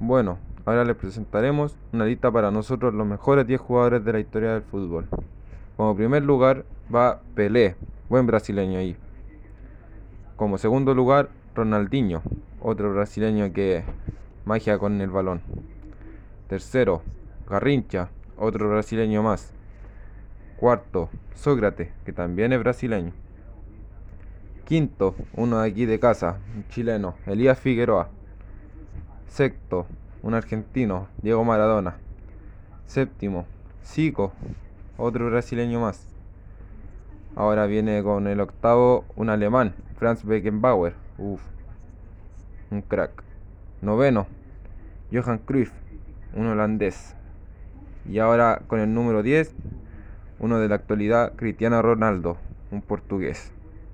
Bueno, ahora les presentaremos una lista para nosotros los mejores 10 jugadores de la historia del fútbol. Como primer lugar va Pelé, buen brasileño ahí. Como segundo lugar, Ronaldinho, otro brasileño que magia con el balón. Tercero, Garrincha, otro brasileño más. Cuarto, Sócrates, que también es brasileño. Quinto, uno de aquí de casa, un chileno, Elías Figueroa. Sexto, un argentino, Diego Maradona. Séptimo, Zico, otro brasileño más. Ahora viene con el octavo un alemán, Franz Beckenbauer. Uf, un crack. Noveno, Johan Cruyff, un holandés. Y ahora con el número 10, uno de la actualidad, Cristiano Ronaldo, un portugués.